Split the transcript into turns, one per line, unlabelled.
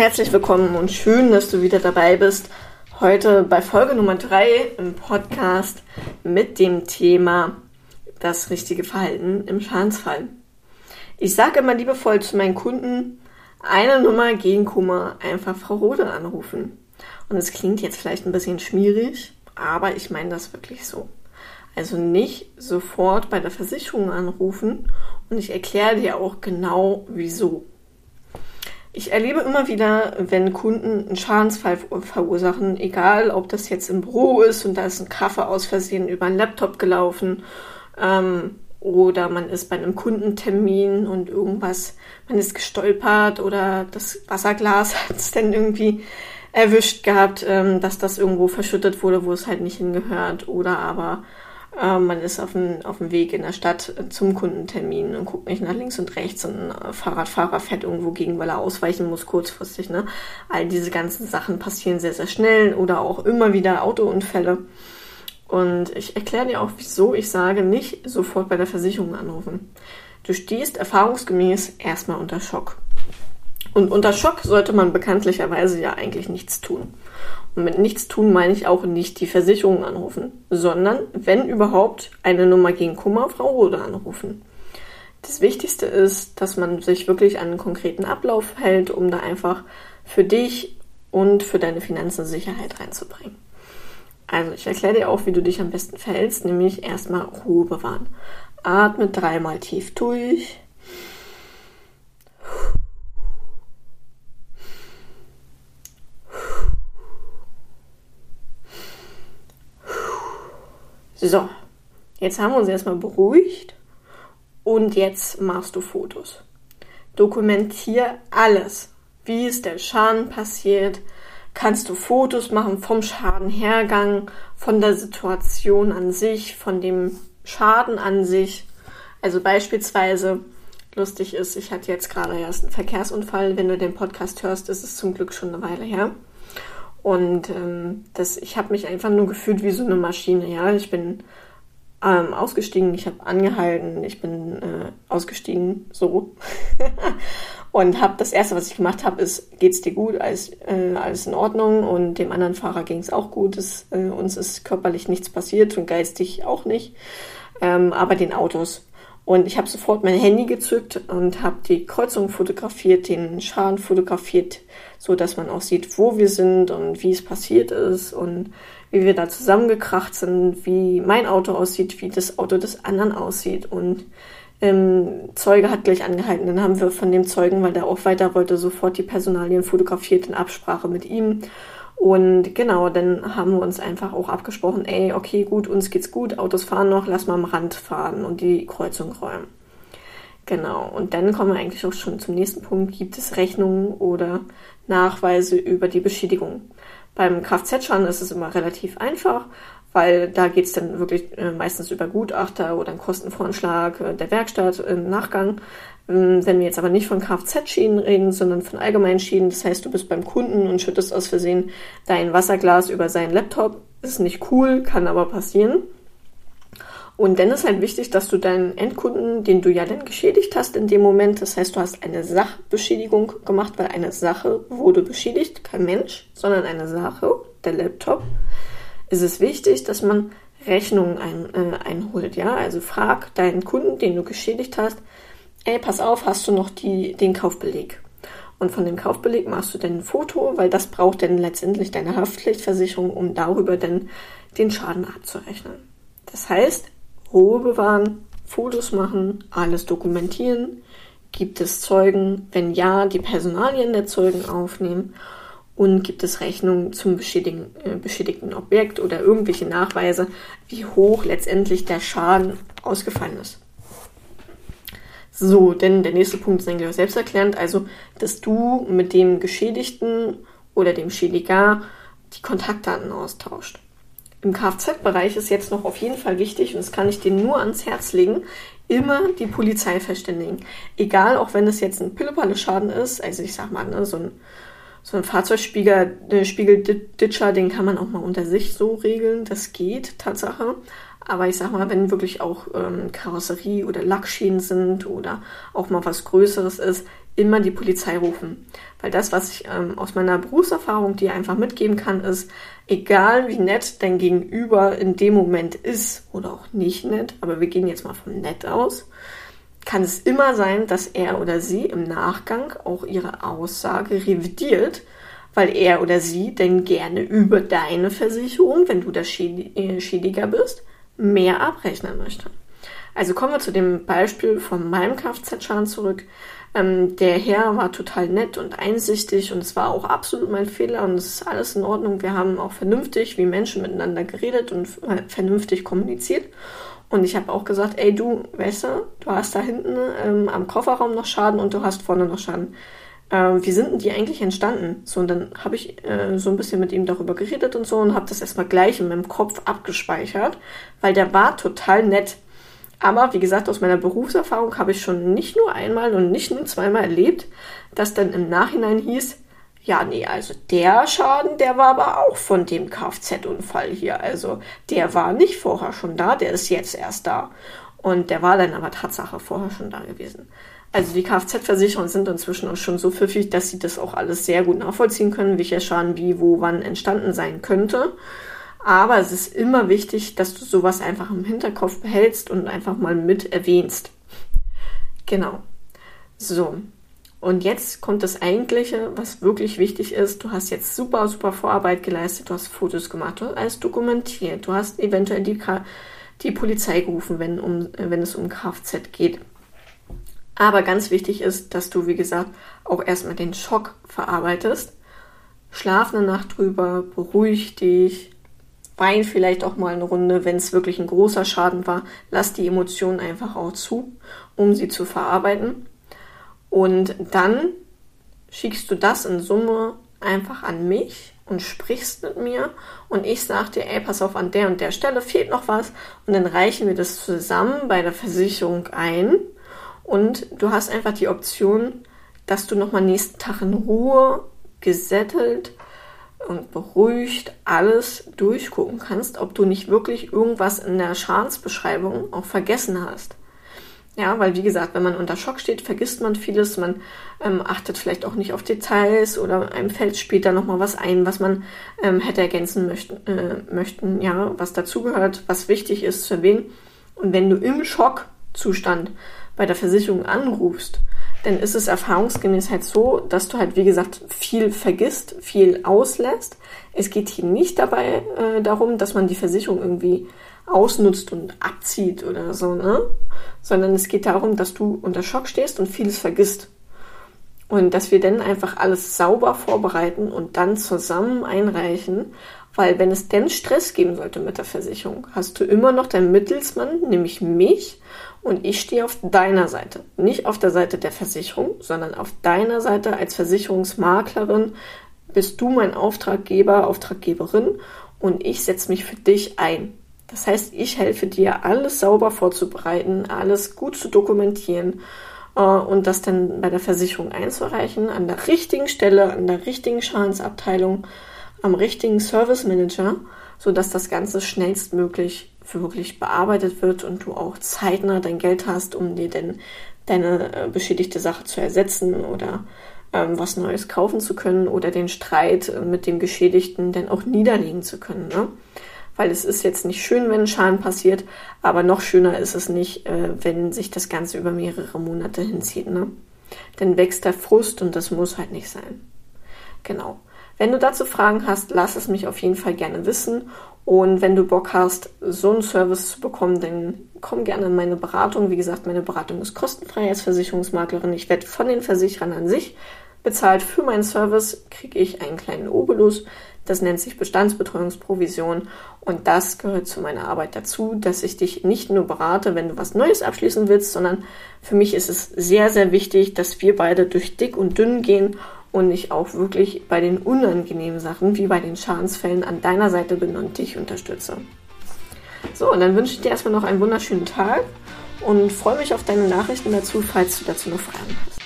Herzlich willkommen und schön, dass du wieder dabei bist. Heute bei Folge Nummer 3 im Podcast mit dem Thema das richtige Verhalten im Schadensfall. Ich sage immer liebevoll zu meinen Kunden, eine Nummer gegen Kummer, einfach Frau Rode anrufen. Und es klingt jetzt vielleicht ein bisschen schmierig, aber ich meine das wirklich so. Also nicht sofort bei der Versicherung anrufen und ich erkläre dir auch genau wieso. Ich erlebe immer wieder, wenn Kunden einen Schadensfall verursachen, egal ob das jetzt im Büro ist und da ist ein Kaffee aus Versehen über einen Laptop gelaufen ähm, oder man ist bei einem Kundentermin und irgendwas, man ist gestolpert oder das Wasserglas hat es dann irgendwie erwischt gehabt, ähm, dass das irgendwo verschüttet wurde, wo es halt nicht hingehört oder aber ähm, man ist auf dem, auf dem Weg in der Stadt zum Kundentermin und guckt nicht nach links und rechts und ein Fahrradfahrer fährt irgendwo gegen, weil er ausweichen muss kurzfristig. Ne? All diese ganzen Sachen passieren sehr, sehr schnell oder auch immer wieder Autounfälle. Und ich erkläre dir auch, wieso ich sage, nicht sofort bei der Versicherung anrufen. Du stehst erfahrungsgemäß erstmal unter Schock. Und unter Schock sollte man bekanntlicherweise ja eigentlich nichts tun. Und mit nichts tun meine ich auch nicht die Versicherung anrufen, sondern, wenn überhaupt, eine Nummer gegen Kummer Frau Rode anrufen. Das Wichtigste ist, dass man sich wirklich an einen konkreten Ablauf hält, um da einfach für dich und für deine Finanzen Sicherheit reinzubringen. Also ich erkläre dir auch, wie du dich am besten verhältst, nämlich erstmal Ruhe bewahren. Atme dreimal tief durch. So, jetzt haben wir uns erstmal beruhigt und jetzt machst du Fotos. Dokumentier alles. Wie ist der Schaden passiert? Kannst du Fotos machen vom Schadenhergang, von der Situation an sich, von dem Schaden an sich? Also beispielsweise, lustig ist, ich hatte jetzt gerade erst einen Verkehrsunfall. Wenn du den Podcast hörst, ist es zum Glück schon eine Weile her. Und ähm, das, ich habe mich einfach nur gefühlt wie so eine Maschine. Ja, ich bin ähm, ausgestiegen, ich habe angehalten, ich bin äh, ausgestiegen, so. und habe das erste, was ich gemacht habe, ist, geht's dir gut, alles, äh, alles in Ordnung. Und dem anderen Fahrer ging es auch gut. Es, äh, uns ist körperlich nichts passiert und geistig auch nicht. Ähm, aber den Autos. Und ich habe sofort mein Handy gezückt und habe die Kreuzung fotografiert, den Schaden fotografiert, so dass man auch sieht, wo wir sind und wie es passiert ist und wie wir da zusammengekracht sind, wie mein Auto aussieht, wie das Auto des anderen aussieht. Und ähm, Zeuge hat gleich angehalten. Dann haben wir von dem Zeugen, weil der auch weiter wollte, sofort die Personalien fotografiert in Absprache mit ihm. Und genau, dann haben wir uns einfach auch abgesprochen, ey, okay, gut, uns geht's gut, Autos fahren noch, lass mal am Rand fahren und die Kreuzung räumen. Genau, und dann kommen wir eigentlich auch schon zum nächsten Punkt. Gibt es Rechnungen oder Nachweise über die Beschädigung? Beim Kfz-Schaden ist es immer relativ einfach, weil da geht's dann wirklich äh, meistens über Gutachter oder einen Kostenvoranschlag äh, der Werkstatt im Nachgang. Ähm, wenn wir jetzt aber nicht von Kfz-Schäden reden, sondern von allgemeinen Schäden, das heißt, du bist beim Kunden und schüttest aus Versehen dein Wasserglas über seinen Laptop, ist nicht cool, kann aber passieren. Und dann ist halt wichtig, dass du deinen Endkunden, den du ja dann geschädigt hast in dem Moment, das heißt, du hast eine Sachbeschädigung gemacht, weil eine Sache wurde beschädigt, kein Mensch, sondern eine Sache, der Laptop, ist es wichtig, dass man Rechnungen ein, äh, einholt, ja. Also frag deinen Kunden, den du geschädigt hast, ey, pass auf, hast du noch die, den Kaufbeleg? Und von dem Kaufbeleg machst du dann ein Foto, weil das braucht dann letztendlich deine Haftpflichtversicherung, um darüber dann den Schaden abzurechnen. Das heißt, Ruhe bewahren, Fotos machen, alles dokumentieren. Gibt es Zeugen? Wenn ja, die Personalien der Zeugen aufnehmen. Und gibt es Rechnungen zum äh, beschädigten Objekt oder irgendwelche Nachweise, wie hoch letztendlich der Schaden ausgefallen ist. So, denn der nächste Punkt ist eigentlich auch selbsterklärend, also, dass du mit dem Geschädigten oder dem Schädiger die Kontaktdaten austauscht. Im Kfz-Bereich ist jetzt noch auf jeden Fall wichtig, und das kann ich dir nur ans Herz legen, immer die Polizei verständigen. Egal, auch wenn es jetzt ein Pillepalle-Schaden ist, also ich sag mal, ne, so ein, so ein Fahrzeugspiegel, äh, den kann man auch mal unter sich so regeln, das geht, Tatsache. Aber ich sag mal, wenn wirklich auch ähm, Karosserie oder Lackschäden sind oder auch mal was Größeres ist, immer die Polizei rufen. Weil das, was ich ähm, aus meiner Berufserfahrung dir einfach mitgeben kann, ist, egal wie nett dein Gegenüber in dem Moment ist oder auch nicht nett, aber wir gehen jetzt mal von nett aus, kann es immer sein, dass er oder sie im Nachgang auch ihre Aussage revidiert, weil er oder sie denn gerne über deine Versicherung, wenn du der äh, Schädiger bist, mehr abrechnen möchte. Also kommen wir zu dem Beispiel von meinem Kfz-Schaden zurück. Ähm, der Herr war total nett und einsichtig und es war auch absolut mein Fehler und es ist alles in Ordnung. Wir haben auch vernünftig wie Menschen miteinander geredet und vernünftig kommuniziert. Und ich habe auch gesagt, ey du, weißt du, du hast da hinten ähm, am Kofferraum noch Schaden und du hast vorne noch Schaden. Äh, wie sind denn die eigentlich entstanden? So, und dann habe ich äh, so ein bisschen mit ihm darüber geredet und so und habe das erstmal gleich in meinem Kopf abgespeichert, weil der war total nett. Aber wie gesagt, aus meiner Berufserfahrung habe ich schon nicht nur einmal und nicht nur zweimal erlebt, dass dann im Nachhinein hieß, ja, nee, also der Schaden, der war aber auch von dem Kfz-Unfall hier. Also der war nicht vorher schon da, der ist jetzt erst da. Und der war dann aber Tatsache vorher schon da gewesen. Also die Kfz-Versicherungen sind inzwischen auch schon so pfiffig, dass sie das auch alles sehr gut nachvollziehen können, welcher Schaden wie, wo, wann entstanden sein könnte. Aber es ist immer wichtig, dass du sowas einfach im Hinterkopf behältst und einfach mal mit erwähnst. Genau. So. Und jetzt kommt das Eigentliche, was wirklich wichtig ist. Du hast jetzt super, super Vorarbeit geleistet. Du hast Fotos gemacht, du hast alles dokumentiert. Du hast eventuell die, die Polizei gerufen, wenn, um, wenn es um Kfz geht. Aber ganz wichtig ist, dass du, wie gesagt, auch erstmal den Schock verarbeitest. Schlaf eine Nacht drüber, beruhig dich, wein vielleicht auch mal eine Runde, wenn es wirklich ein großer Schaden war. Lass die Emotionen einfach auch zu, um sie zu verarbeiten. Und dann schickst du das in Summe einfach an mich und sprichst mit mir und ich sag dir, ey, pass auf, an der und der Stelle fehlt noch was und dann reichen wir das zusammen bei der Versicherung ein und du hast einfach die Option, dass du nochmal nächsten Tag in Ruhe gesättelt und beruhigt alles durchgucken kannst, ob du nicht wirklich irgendwas in der Schadensbeschreibung auch vergessen hast. Ja, weil wie gesagt, wenn man unter Schock steht, vergisst man vieles, man ähm, achtet vielleicht auch nicht auf Details oder einem fällt später nochmal was ein, was man ähm, hätte ergänzen möchten, äh, möchten, ja, was dazugehört, was wichtig ist zu erwähnen. Und wenn du im Schockzustand bei der Versicherung anrufst, dann ist es erfahrungsgemäß halt so, dass du halt, wie gesagt, viel vergisst, viel auslässt. Es geht hier nicht dabei äh, darum, dass man die Versicherung irgendwie ausnutzt und abzieht oder so, ne? Sondern es geht darum, dass du unter Schock stehst und vieles vergisst. Und dass wir dann einfach alles sauber vorbereiten und dann zusammen einreichen, weil wenn es denn Stress geben sollte mit der Versicherung, hast du immer noch deinen Mittelsmann, nämlich mich, und ich stehe auf deiner Seite. Nicht auf der Seite der Versicherung, sondern auf deiner Seite als Versicherungsmaklerin bist du mein Auftraggeber, Auftraggeberin und ich setze mich für dich ein. Das heißt, ich helfe dir, alles sauber vorzubereiten, alles gut zu dokumentieren äh, und das dann bei der Versicherung einzureichen, an der richtigen Stelle, an der richtigen Schadensabteilung, am richtigen Service Manager, sodass das Ganze schnellstmöglich wirklich bearbeitet wird und du auch zeitnah dein Geld hast, um dir denn deine äh, beschädigte Sache zu ersetzen oder ähm, was Neues kaufen zu können oder den Streit äh, mit dem Geschädigten dann auch niederlegen zu können. Ne? Weil es ist jetzt nicht schön, wenn Schaden passiert, aber noch schöner ist es nicht, äh, wenn sich das Ganze über mehrere Monate hinzieht. Ne? Dann wächst der Frust und das muss halt nicht sein. Genau. Wenn du dazu Fragen hast, lass es mich auf jeden Fall gerne wissen. Und wenn du Bock hast, so einen Service zu bekommen, dann komm gerne in meine Beratung. Wie gesagt, meine Beratung ist kostenfrei als Versicherungsmaklerin. Ich werde von den Versicherern an sich bezahlt. Für meinen Service kriege ich einen kleinen Obolus. Das nennt sich Bestandsbetreuungsprovision. Und das gehört zu meiner Arbeit dazu, dass ich dich nicht nur berate, wenn du was Neues abschließen willst, sondern für mich ist es sehr, sehr wichtig, dass wir beide durch dick und dünn gehen und ich auch wirklich bei den unangenehmen Sachen, wie bei den Schadensfällen, an deiner Seite bin und dich unterstütze. So, und dann wünsche ich dir erstmal noch einen wunderschönen Tag und freue mich auf deine Nachrichten dazu, falls du dazu noch Fragen hast.